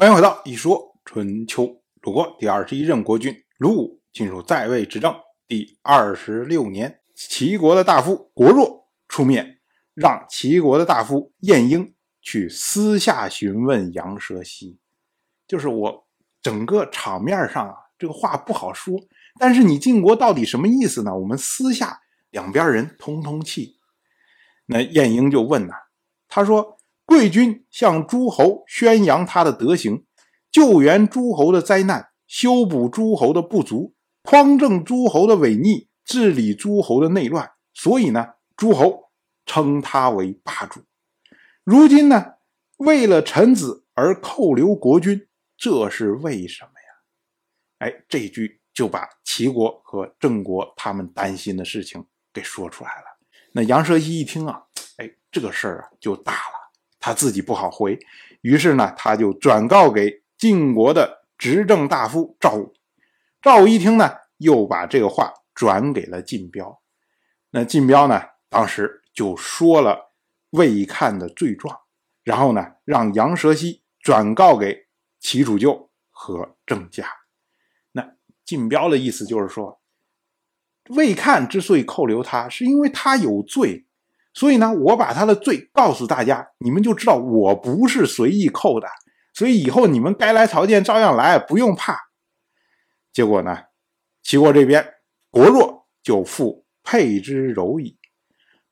欢迎回到一说春秋。鲁国第二十一任国君鲁武进入在位执政第二十六年，齐国的大夫国若出面，让齐国的大夫晏婴去私下询问杨蛇西，就是我整个场面上啊，这个话不好说，但是你晋国到底什么意思呢？我们私下两边人通通气。那晏婴就问呐，他说。贵军向诸侯宣扬他的德行，救援诸侯的灾难，修补诸侯的不足，匡正诸侯的违逆，治理诸侯的内乱。所以呢，诸侯称他为霸主。如今呢，为了臣子而扣留国君，这是为什么呀？哎，这句就把齐国和郑国他们担心的事情给说出来了。那杨蛇一一听啊，哎，这个事儿啊就大了。他自己不好回，于是呢，他就转告给晋国的执政大夫赵武。赵武一听呢，又把这个话转给了晋彪。那晋彪呢，当时就说了魏看的罪状，然后呢，让杨蛇西转告给齐楚舅和郑家。那晋彪的意思就是说，魏看之所以扣留他，是因为他有罪。所以呢，我把他的罪告诉大家，你们就知道我不是随意扣的。所以以后你们该来朝见照样来，不用怕。结果呢，齐国这边国弱就复沛之柔矣。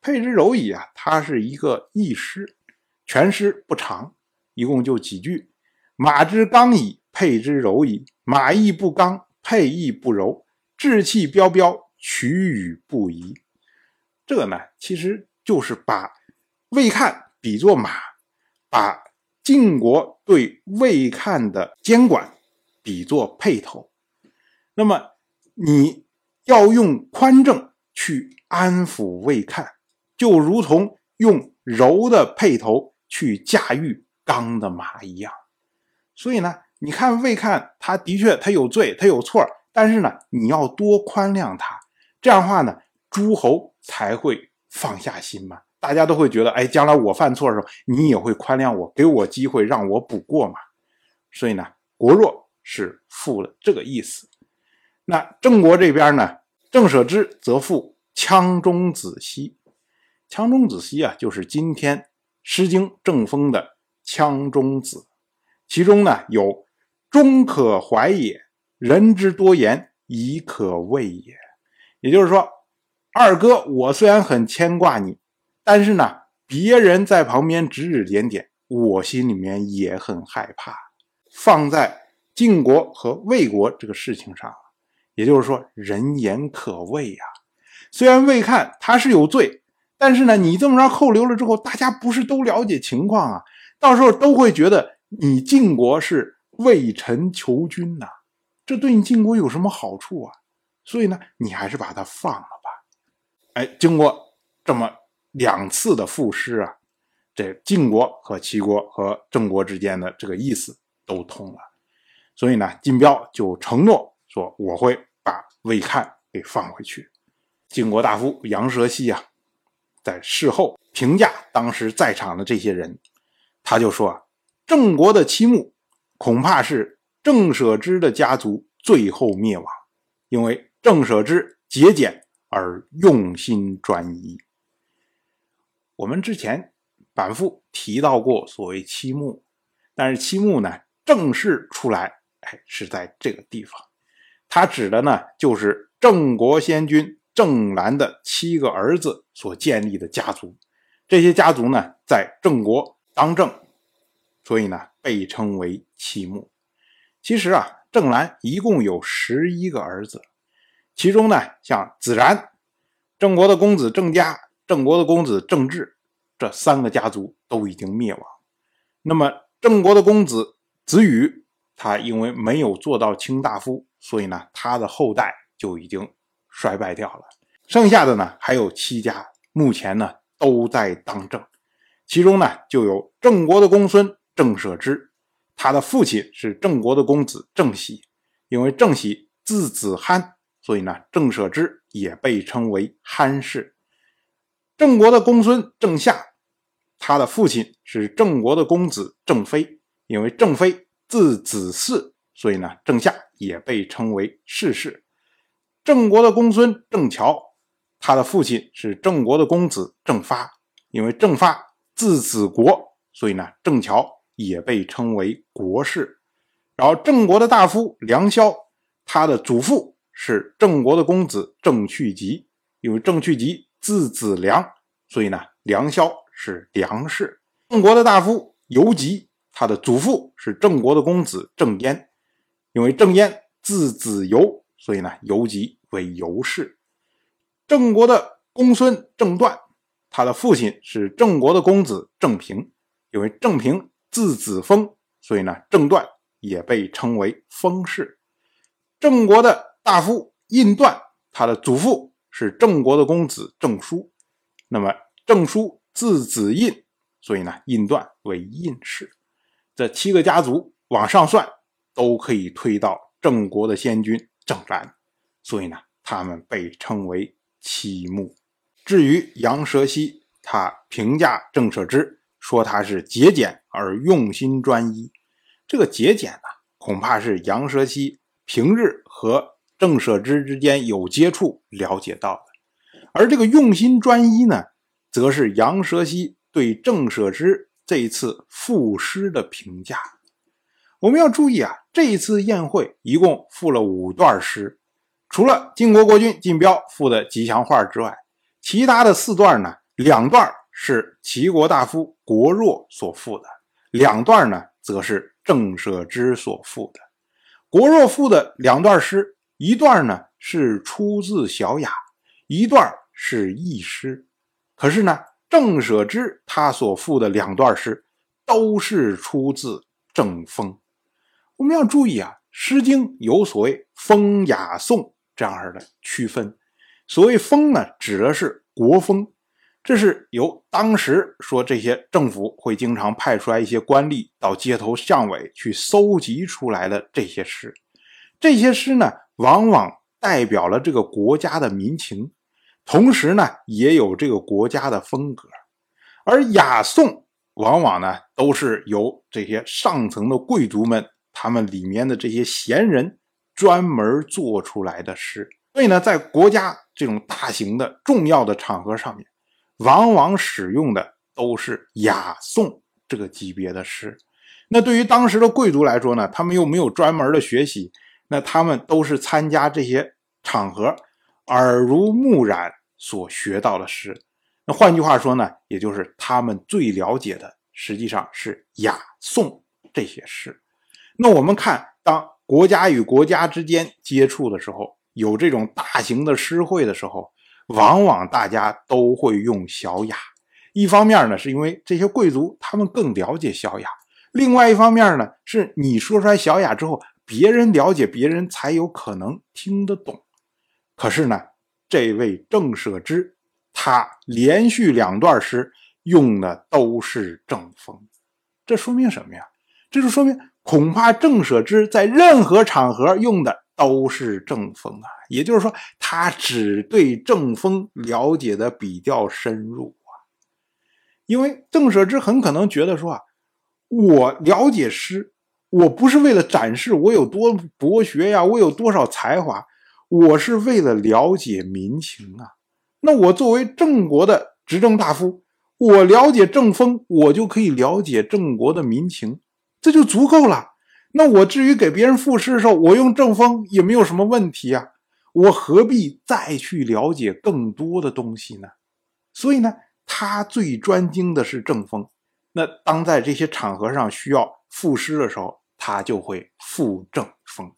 沛之柔矣啊，它是一个义诗，全诗不长，一共就几句：马之刚矣，沛之柔矣。马亦不刚，沛亦不柔，志气彪彪，取与不移。这个呢，其实。就是把魏看比作马，把晋国对魏看的监管比作辔头。那么你要用宽政去安抚魏看，就如同用柔的辔头去驾驭刚的马一样。所以呢，你看魏看，他的确他有罪，他有错，但是呢，你要多宽谅他，这样的话呢，诸侯才会。放下心嘛，大家都会觉得，哎，将来我犯错的时候，你也会宽谅我，给我机会让我补过嘛。所以呢，国弱是复了这个意思。那郑国这边呢，郑舍之则复羌中子西。羌中子西啊，就是今天《诗经》郑风的羌中子，其中呢有“终可怀也，人之多言，以可畏也”，也就是说。二哥，我虽然很牵挂你，但是呢，别人在旁边指指点点，我心里面也很害怕。放在晋国和魏国这个事情上，也就是说，人言可畏呀。虽然魏看他是有罪，但是呢，你这么着扣留了之后，大家不是都了解情况啊？到时候都会觉得你晋国是为臣求君呐，这对你晋国有什么好处啊？所以呢，你还是把他放了。哎，经过这么两次的赋诗啊，这晋国和齐国和郑国之间的这个意思都通了，所以呢，晋彪就承诺说我会把魏看给放回去。晋国大夫杨蛇西啊，在事后评价当时在场的这些人，他就说：郑国的期末恐怕是郑舍之的家族最后灭亡，因为郑舍之节俭。而用心专一。我们之前反复提到过所谓七木，但是七木呢正式出来，哎，是在这个地方。它指的呢就是郑国先君郑兰的七个儿子所建立的家族。这些家族呢在郑国当政，所以呢被称为七木。其实啊，郑兰一共有十一个儿子。其中呢，像子然、郑国的公子郑家、郑国的公子郑志这三个家族都已经灭亡。那么郑国的公子子羽，他因为没有做到卿大夫，所以呢，他的后代就已经衰败掉了。剩下的呢，还有七家，目前呢都在当政。其中呢，就有郑国的公孙郑舍之，他的父亲是郑国的公子郑喜，因为郑喜字子罕。所以呢，郑舍之也被称为憨氏。郑国的公孙郑夏，他的父亲是郑国的公子郑飞，因为郑飞字子嗣，所以呢，郑夏也被称为世氏。郑国的公孙郑乔，他的父亲是郑国的公子郑发，因为郑发字子国，所以呢，郑乔也被称为国士。然后郑国的大夫梁萧，他的祖父是郑国的公子郑去疾，因为郑去疾字子良，所以呢，梁萧是梁氏。郑国的大夫游吉，他的祖父是郑国的公子郑淹，因为郑淹字子游，所以呢，游吉为游氏。郑国的公孙郑段，他的父亲是郑国的公子郑平，因为郑平字子封，所以呢，郑段也被称为封氏。郑国的大夫印段，他的祖父是郑国的公子郑叔，那么郑叔字子印。所以呢，印段为印氏，这七个家族往上算，都可以推到郑国的先君郑兰，所以呢，他们被称为七穆。至于杨蛇溪，他评价郑舍之，说他是节俭而用心专一。这个节俭呢，恐怕是杨蛇溪平日和郑舍之之间有接触了解到的，而这个用心专一呢，则是杨蛇溪。对郑舍之这一次赋诗的评价，我们要注意啊，这一次宴会一共赋了五段诗，除了晋国国君晋彪赋的吉祥话之外，其他的四段呢，两段是齐国大夫国若所赋的，两段呢则是郑舍之所赋的。国若赋的两段诗，一段呢是出自《小雅》，一段是佚诗，可是呢。郑舍之他所赋的两段诗，都是出自郑风。我们要注意啊，《诗经》有所谓风雅颂这样的区分。所谓风呢，指的是国风，这是由当时说这些政府会经常派出来一些官吏到街头巷尾去搜集出来的这些诗。这些诗呢，往往代表了这个国家的民情。同时呢，也有这个国家的风格，而雅颂往往呢都是由这些上层的贵族们，他们里面的这些闲人专门做出来的诗。所以呢，在国家这种大型的重要的场合上面，往往使用的都是雅颂这个级别的诗。那对于当时的贵族来说呢，他们又没有专门的学习，那他们都是参加这些场合，耳濡目染。所学到的诗，那换句话说呢，也就是他们最了解的，实际上是雅颂这些诗。那我们看，当国家与国家之间接触的时候，有这种大型的诗会的时候，往往大家都会用小雅。一方面呢，是因为这些贵族他们更了解小雅；另外一方面呢，是你说出来小雅之后，别人了解，别人才有可能听得懂。可是呢？这位郑舍之，他连续两段诗用的都是正风，这说明什么呀？这就说明恐怕郑舍之在任何场合用的都是正风啊。也就是说，他只对正风了解的比较深入啊。因为郑舍之很可能觉得说啊，我了解诗，我不是为了展示我有多博学呀，我有多少才华。我是为了了解民情啊，那我作为郑国的执政大夫，我了解郑风，我就可以了解郑国的民情，这就足够了。那我至于给别人赋诗的时候，我用郑风也没有什么问题啊，我何必再去了解更多的东西呢？所以呢，他最专精的是郑风。那当在这些场合上需要赋诗的时候，他就会赋正风。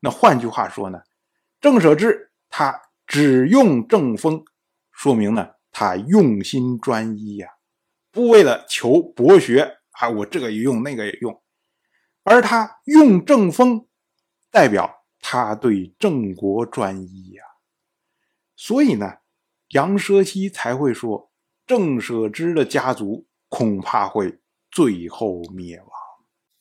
那换句话说呢？郑舍之他只用正风，说明呢他用心专一呀，不为了求博学啊，我这个也用那个也用，而他用正风，代表他对郑国专一呀。所以呢，杨奢西才会说郑舍之的家族恐怕会最后灭亡。